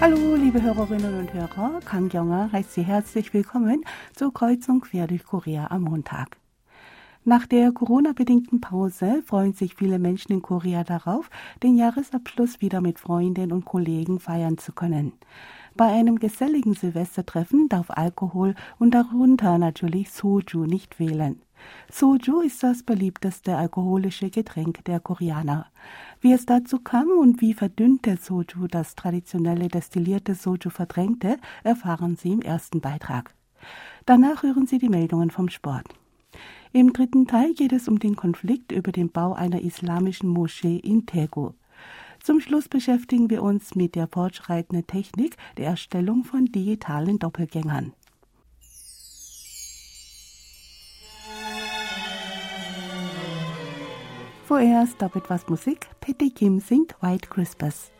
Hallo, liebe Hörerinnen und Hörer. Kang Yonger heißt Sie herzlich willkommen zur Kreuzung quer durch Korea am Montag. Nach der Corona-bedingten Pause freuen sich viele Menschen in Korea darauf, den Jahresabschluss wieder mit Freundinnen und Kollegen feiern zu können. Bei einem geselligen Silvestertreffen darf Alkohol und darunter natürlich Soju nicht wählen. Soju ist das beliebteste alkoholische Getränk der Koreaner. Wie es dazu kam und wie verdünnte Soju das traditionelle destillierte Soju verdrängte, erfahren Sie im ersten Beitrag. Danach hören Sie die Meldungen vom Sport. Im dritten Teil geht es um den Konflikt über den Bau einer islamischen Moschee in Daegu. Zum Schluss beschäftigen wir uns mit der fortschreitenden Technik der Erstellung von digitalen Doppelgängern. Vorerst ab etwas Musik. Petty Kim singt White Christmas.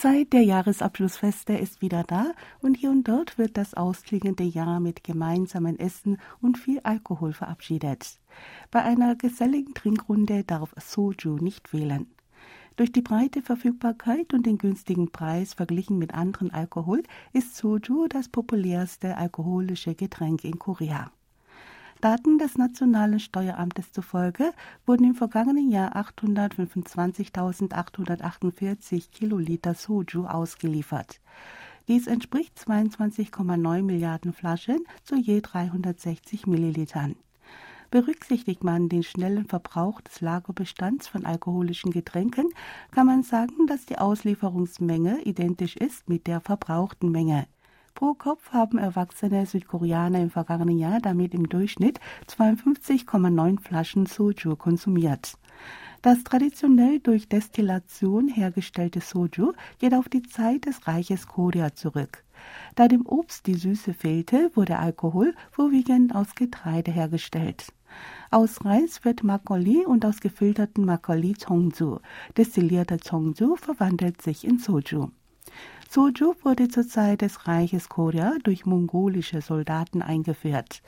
Zeit der Jahresabschlussfeste ist wieder da und hier und dort wird das ausklingende Jahr mit gemeinsamen Essen und viel Alkohol verabschiedet. Bei einer geselligen Trinkrunde darf Soju nicht wählen. Durch die breite Verfügbarkeit und den günstigen Preis verglichen mit anderen Alkohol ist Soju das populärste alkoholische Getränk in Korea. Daten des Nationalen Steueramtes zufolge wurden im vergangenen Jahr 825.848 Kiloliter Soju ausgeliefert. Dies entspricht 22,9 Milliarden Flaschen zu je 360 Millilitern. Berücksichtigt man den schnellen Verbrauch des Lagerbestands von alkoholischen Getränken, kann man sagen, dass die Auslieferungsmenge identisch ist mit der verbrauchten Menge. Pro Kopf haben erwachsene Südkoreaner im vergangenen Jahr damit im Durchschnitt 52,9 Flaschen Soju konsumiert. Das traditionell durch Destillation hergestellte Soju geht auf die Zeit des Reiches Korea zurück. Da dem Obst die Süße fehlte, wurde Alkohol vorwiegend aus Getreide hergestellt. Aus Reis wird Makgeolli und aus gefilterten Makgeolli Chongju. Destillierter Chongju verwandelt sich in Soju. Soju wurde zur Zeit des Reiches Korea durch mongolische Soldaten eingeführt.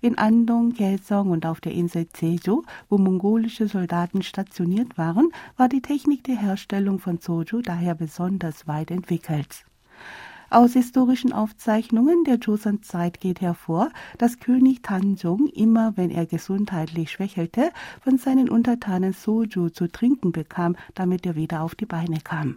In Andong, Kaesong und auf der Insel Jeju, wo mongolische Soldaten stationiert waren, war die Technik der Herstellung von Soju daher besonders weit entwickelt. Aus historischen Aufzeichnungen der Joseon-Zeit geht hervor, dass König Tanjong immer, wenn er gesundheitlich schwächelte, von seinen Untertanen Soju zu trinken bekam, damit er wieder auf die Beine kam.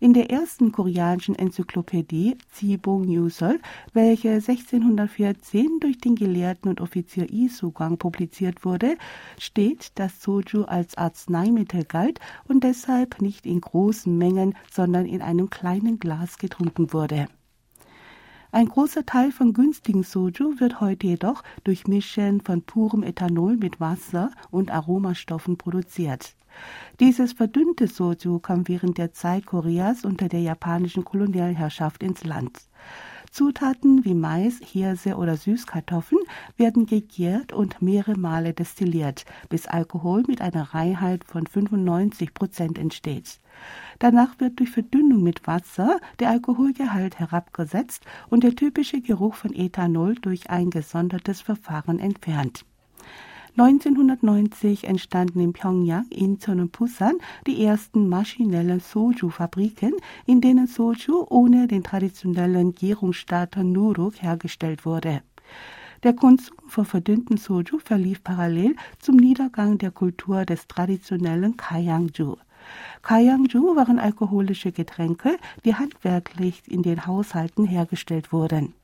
In der ersten koreanischen Enzyklopädie Zibong Yusol, welche 1614 durch den Gelehrten und Offizier Yi Sugang publiziert wurde, steht, dass Soju als Arzneimittel galt und deshalb nicht in großen Mengen, sondern in einem kleinen Glas getrunken wurde. Ein großer Teil von günstigen Soju wird heute jedoch durch Mischen von purem Ethanol mit Wasser und Aromastoffen produziert. Dieses verdünnte Soju kam während der Zeit Koreas unter der japanischen Kolonialherrschaft ins Land. Zutaten wie Mais, Hirse oder Süßkartoffeln werden gegärt und mehrere Male destilliert, bis Alkohol mit einer Reinheit von 95 Prozent entsteht. Danach wird durch Verdünnung mit Wasser der Alkoholgehalt herabgesetzt und der typische Geruch von Ethanol durch ein gesondertes Verfahren entfernt. 1990 entstanden in Pyongyang, Incheon und Busan die ersten maschinellen Soju-Fabriken, in denen Soju ohne den traditionellen Gärungsstarter Nuruk hergestellt wurde. Der Konsum von verdünnten Soju verlief parallel zum Niedergang der Kultur des traditionellen Kayangju. Kayangju waren alkoholische Getränke, die handwerklich in den Haushalten hergestellt wurden.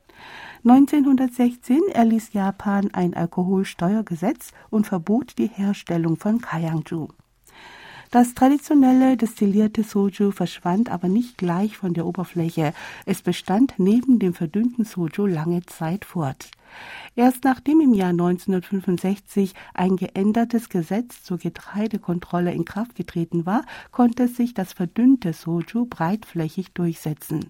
1916 erließ Japan ein Alkoholsteuergesetz und verbot die Herstellung von Kayangju. Das traditionelle destillierte Soju verschwand aber nicht gleich von der Oberfläche. Es bestand neben dem verdünnten Soju lange Zeit fort. Erst nachdem im Jahr 1965 ein geändertes Gesetz zur Getreidekontrolle in Kraft getreten war, konnte sich das verdünnte Soju breitflächig durchsetzen.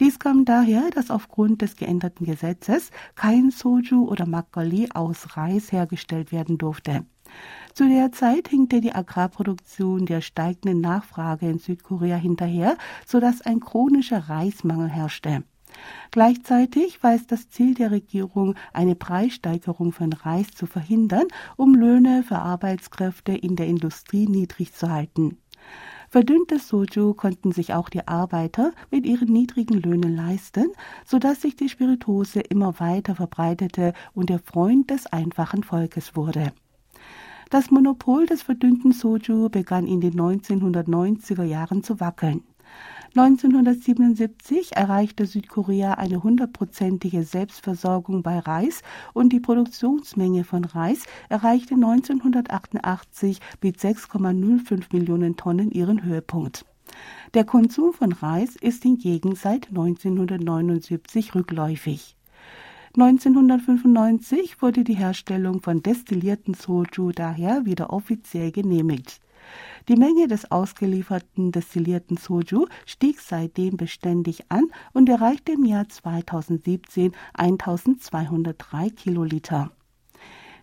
Dies kam daher, dass aufgrund des geänderten Gesetzes kein Soju oder Makgeolli aus Reis hergestellt werden durfte. Zu der Zeit hinkte die Agrarproduktion der steigenden Nachfrage in Südkorea hinterher, sodass ein chronischer Reismangel herrschte. Gleichzeitig war es das Ziel der Regierung, eine Preissteigerung von Reis zu verhindern, um Löhne für Arbeitskräfte in der Industrie niedrig zu halten. Verdünntes Soju konnten sich auch die Arbeiter mit ihren niedrigen Löhnen leisten, sodass sich die Spirituose immer weiter verbreitete und der Freund des einfachen Volkes wurde. Das Monopol des verdünnten Soju begann in den 1990er Jahren zu wackeln. 1977 erreichte Südkorea eine hundertprozentige Selbstversorgung bei Reis und die Produktionsmenge von Reis erreichte 1988 mit 6,05 Millionen Tonnen ihren Höhepunkt. Der Konsum von Reis ist hingegen seit 1979 rückläufig. 1995 wurde die Herstellung von destillierten Soju daher wieder offiziell genehmigt. Die Menge des ausgelieferten destillierten Soju stieg seitdem beständig an und erreichte im Jahr 2017 1203 Kiloliter.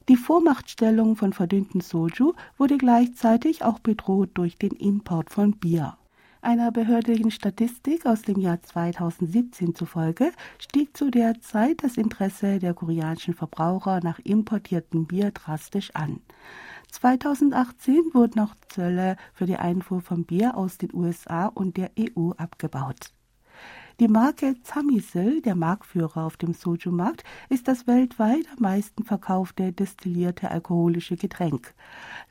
Die Vormachtstellung von verdünnten Soju wurde gleichzeitig auch bedroht durch den Import von Bier. Einer behördlichen Statistik aus dem Jahr 2017 zufolge stieg zu der Zeit das Interesse der koreanischen Verbraucher nach importiertem Bier drastisch an. 2018 wurden auch Zölle für die Einfuhr von Bier aus den USA und der EU abgebaut. Die Marke Zamisel, der Marktführer auf dem Soju-Markt, ist das weltweit am meisten verkaufte destillierte alkoholische Getränk.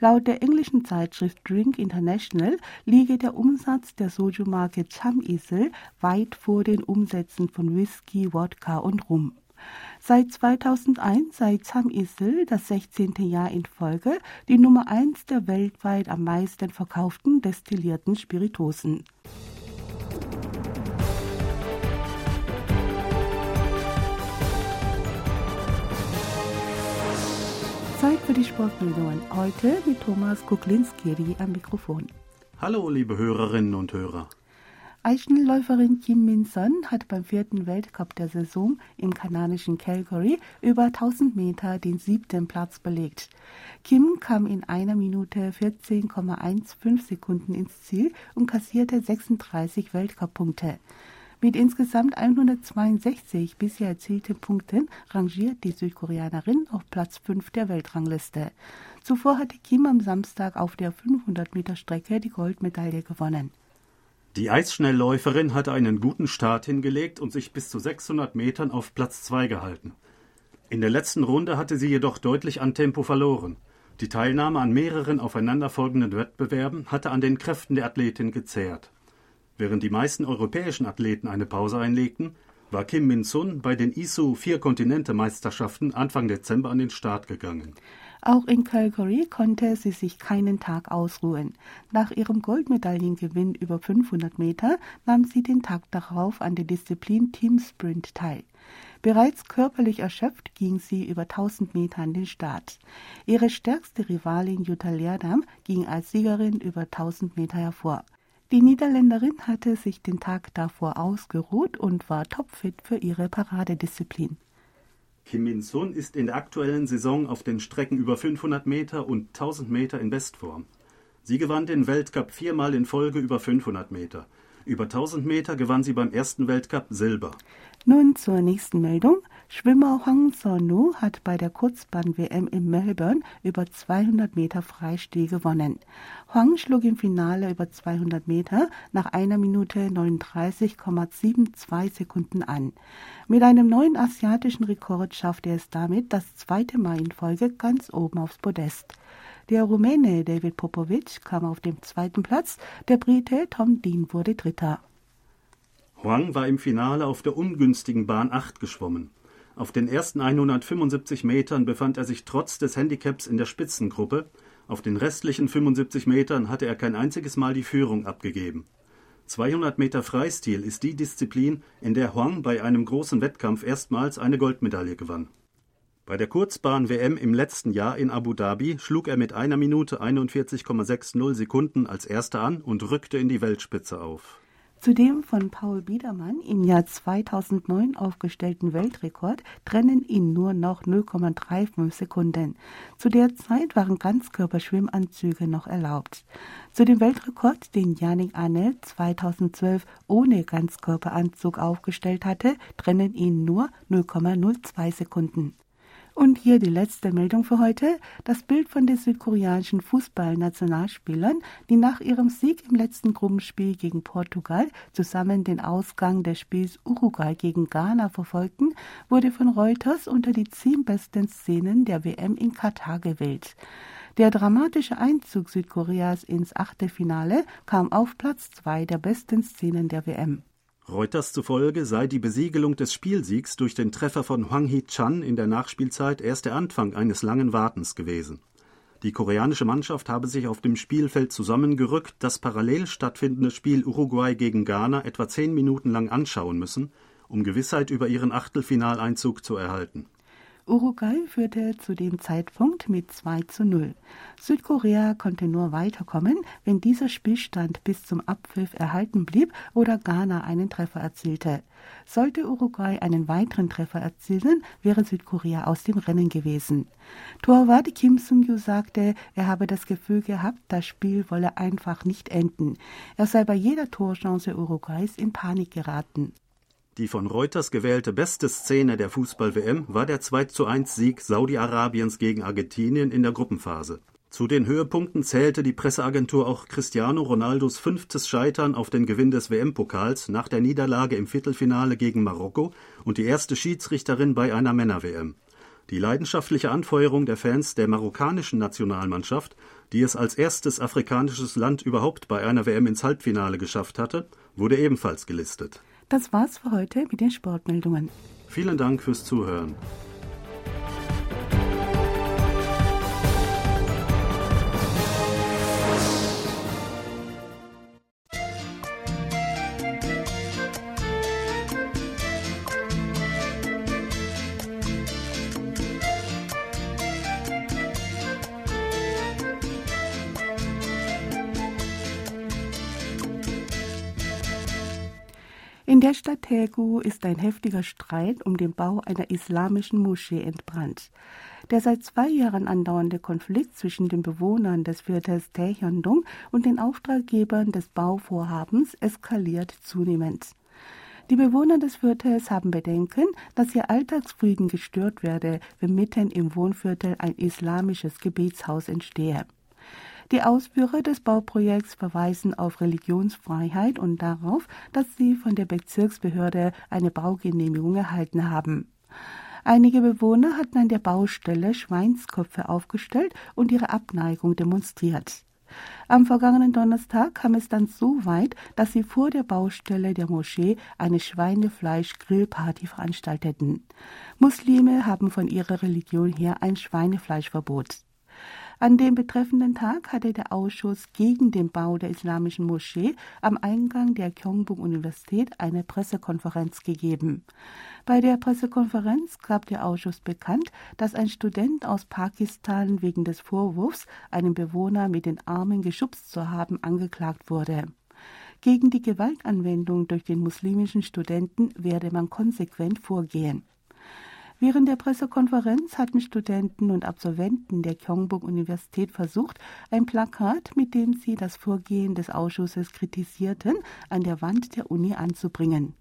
Laut der englischen Zeitschrift Drink International liege der Umsatz der Soju-Marke Chamisel weit vor den Umsätzen von Whisky, Wodka und Rum. Seit 2001 sei Sam Isel das 16. Jahr in Folge die Nummer 1 der weltweit am meisten verkauften destillierten Spiritosen. Zeit für die Sportmeldungen. Heute mit Thomas Kuklinski am Mikrofon. Hallo, liebe Hörerinnen und Hörer. Eichenläuferin Kim Min-son hat beim vierten Weltcup der Saison im kanadischen Calgary über 1000 Meter den siebten Platz belegt. Kim kam in einer Minute 14,15 Sekunden ins Ziel und kassierte 36 Weltcup-Punkte. Mit insgesamt 162 bisher erzielten Punkten rangiert die Südkoreanerin auf Platz 5 der Weltrangliste. Zuvor hatte Kim am Samstag auf der 500 Meter Strecke die Goldmedaille gewonnen. Die Eisschnellläuferin hatte einen guten Start hingelegt und sich bis zu 600 Metern auf Platz 2 gehalten. In der letzten Runde hatte sie jedoch deutlich an Tempo verloren. Die Teilnahme an mehreren aufeinanderfolgenden Wettbewerben hatte an den Kräften der Athletin gezehrt. Während die meisten europäischen Athleten eine Pause einlegten, war Kim Min-sun bei den ISU Vier-Kontinente-Meisterschaften Anfang Dezember an den Start gegangen. Auch in Calgary konnte sie sich keinen Tag ausruhen. Nach ihrem Goldmedaillengewinn über 500 Meter nahm sie den Tag darauf an der Disziplin Team Sprint teil. Bereits körperlich erschöpft ging sie über 1000 Meter an den Start. Ihre stärkste Rivalin Jutta Leerdam ging als Siegerin über 1000 Meter hervor. Die Niederländerin hatte sich den Tag davor ausgeruht und war topfit für ihre Paradedisziplin. Kim Min-sun ist in der aktuellen Saison auf den Strecken über 500 Meter und 1000 Meter in Bestform. Sie gewann den Weltcup viermal in Folge über 500 Meter. Über 1000 Meter gewann sie beim ersten Weltcup Silber. Nun zur nächsten Meldung. Schwimmer Hwang Sonu hat bei der Kurzbahn-WM in Melbourne über 200 Meter Freistil gewonnen. Hwang schlug im Finale über 200 Meter nach einer Minute 39,72 Sekunden an. Mit einem neuen asiatischen Rekord schaffte er es damit das zweite Mal in Folge ganz oben aufs Podest. Der Rumäne David Popovic kam auf dem zweiten Platz, der Brite Tom Dean wurde Dritter. Huang war im Finale auf der ungünstigen Bahn 8 geschwommen. Auf den ersten 175 Metern befand er sich trotz des Handicaps in der Spitzengruppe, auf den restlichen 75 Metern hatte er kein einziges Mal die Führung abgegeben. 200 Meter Freistil ist die Disziplin, in der Huang bei einem großen Wettkampf erstmals eine Goldmedaille gewann. Bei der Kurzbahn-WM im letzten Jahr in Abu Dhabi schlug er mit einer Minute 41,60 Sekunden als Erster an und rückte in die Weltspitze auf. Zu dem von Paul Biedermann im Jahr 2009 aufgestellten Weltrekord trennen ihn nur noch 0,35 Sekunden. Zu der Zeit waren Ganzkörperschwimmanzüge noch erlaubt. Zu dem Weltrekord, den Yannick Arnell 2012 ohne Ganzkörperanzug aufgestellt hatte, trennen ihn nur 0,02 Sekunden. Und hier die letzte Meldung für heute. Das Bild von den südkoreanischen Fußballnationalspielern, die nach ihrem Sieg im letzten Gruppenspiel gegen Portugal zusammen den Ausgang des Spiels Uruguay gegen Ghana verfolgten, wurde von Reuters unter die zehn besten Szenen der WM in Katar gewählt. Der dramatische Einzug Südkoreas ins Achtelfinale kam auf Platz zwei der besten Szenen der WM. Reuters zufolge sei die Besiegelung des Spielsiegs durch den Treffer von Hwang Hee-chan in der Nachspielzeit erst der Anfang eines langen Wartens gewesen. Die koreanische Mannschaft habe sich auf dem Spielfeld zusammengerückt, das parallel stattfindende Spiel Uruguay gegen Ghana etwa zehn Minuten lang anschauen müssen, um Gewissheit über ihren Achtelfinaleinzug zu erhalten Uruguay führte zu dem Zeitpunkt mit 2 zu 0. Südkorea konnte nur weiterkommen, wenn dieser Spielstand bis zum Abpfiff erhalten blieb oder Ghana einen Treffer erzielte. Sollte Uruguay einen weiteren Treffer erzielen, wäre Südkorea aus dem Rennen gewesen. Torwart Kim Sung-yu sagte, er habe das Gefühl gehabt, das Spiel wolle einfach nicht enden. Er sei bei jeder Torchance Uruguays in Panik geraten. Die von Reuters gewählte beste Szene der Fußball-WM war der 21 Sieg Saudi-Arabiens gegen Argentinien in der Gruppenphase. Zu den Höhepunkten zählte die Presseagentur auch Cristiano Ronaldos fünftes Scheitern auf den Gewinn des WM-Pokals nach der Niederlage im Viertelfinale gegen Marokko und die erste Schiedsrichterin bei einer Männer-WM. Die leidenschaftliche Anfeuerung der Fans der marokkanischen Nationalmannschaft, die es als erstes afrikanisches Land überhaupt bei einer WM ins Halbfinale geschafft hatte, wurde ebenfalls gelistet. Das war's für heute mit den Sportmeldungen. Vielen Dank fürs Zuhören. In der Stadt Daegu ist ein heftiger Streit um den Bau einer islamischen Moschee entbrannt. Der seit zwei Jahren andauernde Konflikt zwischen den Bewohnern des Viertels Taehyondong und den Auftraggebern des Bauvorhabens eskaliert zunehmend. Die Bewohner des Viertels haben Bedenken, dass ihr Alltagsfrieden gestört werde, wenn mitten im Wohnviertel ein islamisches Gebetshaus entstehe. Die Ausführer des Bauprojekts verweisen auf Religionsfreiheit und darauf, dass sie von der Bezirksbehörde eine Baugenehmigung erhalten haben. Einige Bewohner hatten an der Baustelle Schweinsköpfe aufgestellt und ihre Abneigung demonstriert. Am vergangenen Donnerstag kam es dann so weit, dass sie vor der Baustelle der Moschee eine Schweinefleisch-Grillparty veranstalteten. Muslime haben von ihrer Religion her ein Schweinefleischverbot. An dem betreffenden Tag hatte der Ausschuss gegen den Bau der islamischen Moschee am Eingang der Kyongbuk-Universität eine Pressekonferenz gegeben. Bei der Pressekonferenz gab der Ausschuss bekannt, dass ein Student aus Pakistan wegen des Vorwurfs, einen Bewohner mit den Armen geschubst zu haben, angeklagt wurde. Gegen die Gewaltanwendung durch den muslimischen Studenten werde man konsequent vorgehen. Während der Pressekonferenz hatten Studenten und Absolventen der Kyongbuk-Universität versucht, ein Plakat, mit dem sie das Vorgehen des Ausschusses kritisierten, an der Wand der Uni anzubringen.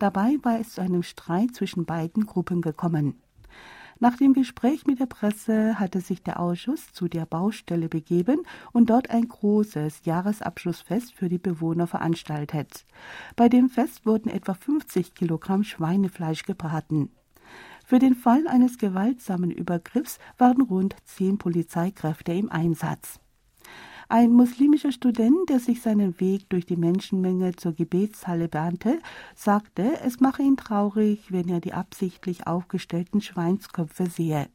Dabei war es zu einem Streit zwischen beiden Gruppen gekommen. Nach dem Gespräch mit der Presse hatte sich der Ausschuss zu der Baustelle begeben und dort ein großes Jahresabschlussfest für die Bewohner veranstaltet. Bei dem Fest wurden etwa 50 Kilogramm Schweinefleisch gebraten. Für den Fall eines gewaltsamen Übergriffs waren rund zehn Polizeikräfte im Einsatz. Ein muslimischer Student, der sich seinen Weg durch die Menschenmenge zur Gebetshalle bahnte, sagte, es mache ihn traurig, wenn er die absichtlich aufgestellten Schweinsköpfe sehe.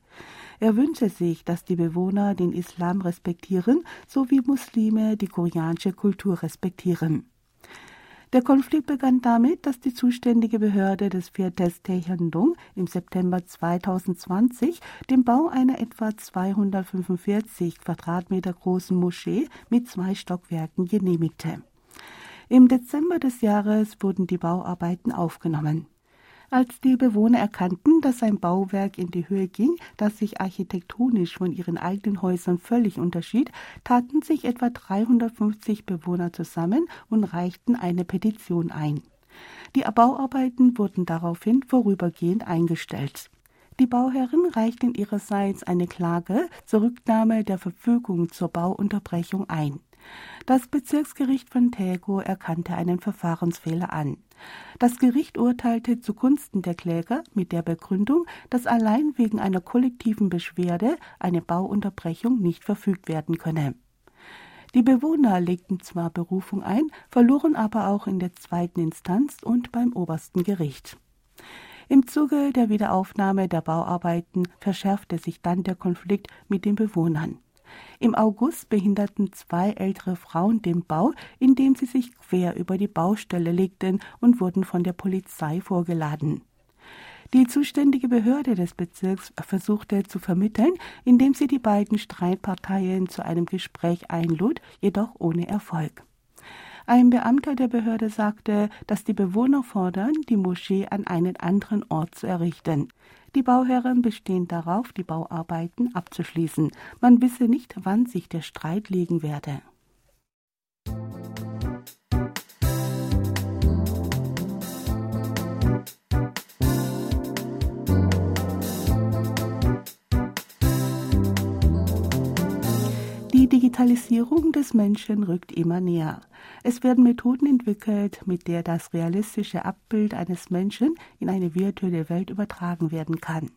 Er wünsche sich, dass die Bewohner den Islam respektieren, so wie Muslime die koreanische Kultur respektieren. Der Konflikt begann damit, dass die zuständige Behörde des Viertels Taehyondong im September 2020 den Bau einer etwa 245 Quadratmeter großen Moschee mit zwei Stockwerken genehmigte. Im Dezember des Jahres wurden die Bauarbeiten aufgenommen. Als die Bewohner erkannten, dass ein Bauwerk in die Höhe ging, das sich architektonisch von ihren eigenen Häusern völlig unterschied, taten sich etwa 350 Bewohner zusammen und reichten eine Petition ein. Die Bauarbeiten wurden daraufhin vorübergehend eingestellt. Die Bauherren reichten ihrerseits eine Klage zur Rücknahme der Verfügung zur Bauunterbrechung ein. Das Bezirksgericht von Tego erkannte einen Verfahrensfehler an. Das Gericht urteilte zugunsten der Kläger mit der Begründung, dass allein wegen einer kollektiven Beschwerde eine Bauunterbrechung nicht verfügt werden könne. Die Bewohner legten zwar Berufung ein, verloren aber auch in der zweiten Instanz und beim obersten Gericht. Im Zuge der Wiederaufnahme der Bauarbeiten verschärfte sich dann der Konflikt mit den Bewohnern. Im August behinderten zwei ältere Frauen den Bau, indem sie sich quer über die Baustelle legten und wurden von der Polizei vorgeladen. Die zuständige Behörde des Bezirks versuchte zu vermitteln, indem sie die beiden Streitparteien zu einem Gespräch einlud, jedoch ohne Erfolg. Ein Beamter der Behörde sagte, dass die Bewohner fordern, die Moschee an einen anderen Ort zu errichten. Die Bauherren bestehen darauf, die Bauarbeiten abzuschließen. Man wisse nicht, wann sich der Streit legen werde. Die Digitalisierung des Menschen rückt immer näher. Es werden Methoden entwickelt, mit der das realistische Abbild eines Menschen in eine virtuelle Welt übertragen werden kann.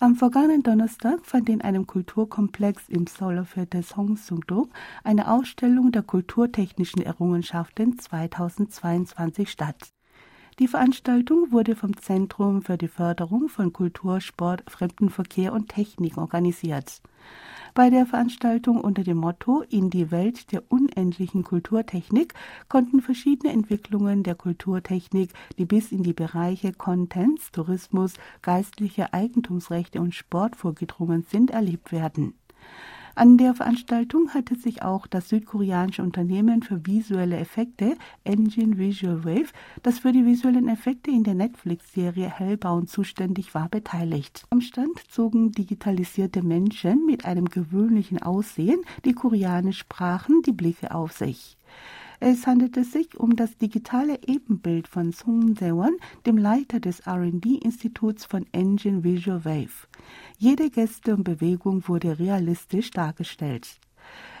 Am vergangenen Donnerstag fand in einem Kulturkomplex im Seoulviertel Songsung-dong eine Ausstellung der kulturtechnischen Errungenschaften 2022 statt. Die Veranstaltung wurde vom Zentrum für die Förderung von Kultur, Sport, Fremdenverkehr und Technik organisiert. Bei der Veranstaltung unter dem Motto In die Welt der unendlichen Kulturtechnik konnten verschiedene Entwicklungen der Kulturtechnik, die bis in die Bereiche Contents, Tourismus, geistliche Eigentumsrechte und Sport vorgedrungen sind, erlebt werden. An der Veranstaltung hatte sich auch das südkoreanische Unternehmen für visuelle Effekte Engine Visual Wave, das für die visuellen Effekte in der Netflix-Serie Hellbound zuständig war, beteiligt. Am Stand zogen digitalisierte Menschen mit einem gewöhnlichen Aussehen, die koreanisch sprachen, die Blicke auf sich. Es handelte sich um das digitale Ebenbild von Sung Sewon, dem Leiter des R&D-Instituts von Engine Visual Wave. Jede Geste und Bewegung wurde realistisch dargestellt.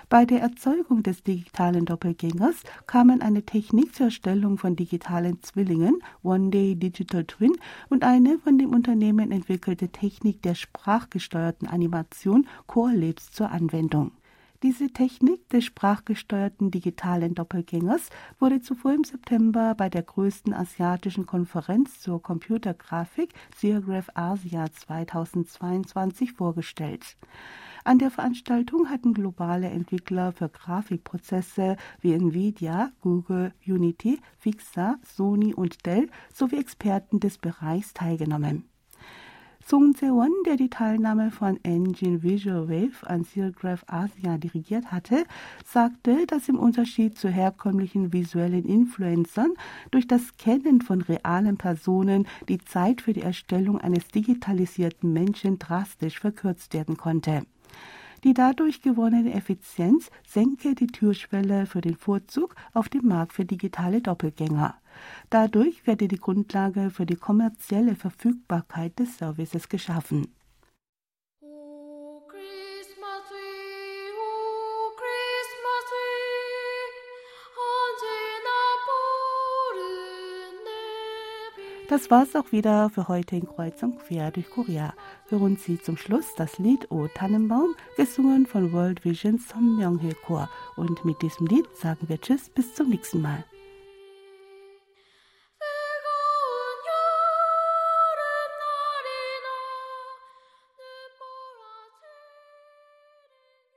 Bei der Erzeugung des digitalen Doppelgängers kamen eine Technik zur Erstellung von digitalen Zwillingen, One Day Digital Twin, und eine von dem Unternehmen entwickelte Technik der sprachgesteuerten Animation Core Labs zur Anwendung. Diese Technik des sprachgesteuerten digitalen Doppelgängers wurde zuvor im September bei der größten asiatischen Konferenz zur Computergrafik SIRGRAPH Asia 2022 vorgestellt. An der Veranstaltung hatten globale Entwickler für Grafikprozesse wie Nvidia, Google, Unity, Pixar, Sony und Dell sowie Experten des Bereichs teilgenommen. Sung Se-won, der die Teilnahme von Engine Visual Wave an Sealgraph Asia dirigiert hatte, sagte, dass im Unterschied zu herkömmlichen visuellen Influencern durch das Kennen von realen Personen die Zeit für die Erstellung eines digitalisierten Menschen drastisch verkürzt werden konnte. Die dadurch gewonnene Effizienz senke die Türschwelle für den Vorzug auf dem Markt für digitale Doppelgänger. Dadurch werde die Grundlage für die kommerzielle Verfügbarkeit des Services geschaffen. Das war's auch wieder für heute in Kreuzung quer durch Korea. Hören Sie zum Schluss das Lied O Tannenbaum, gesungen von World Vision Son Myung-hil Chor. Und mit diesem Lied sagen wir Tschüss, bis zum nächsten Mal.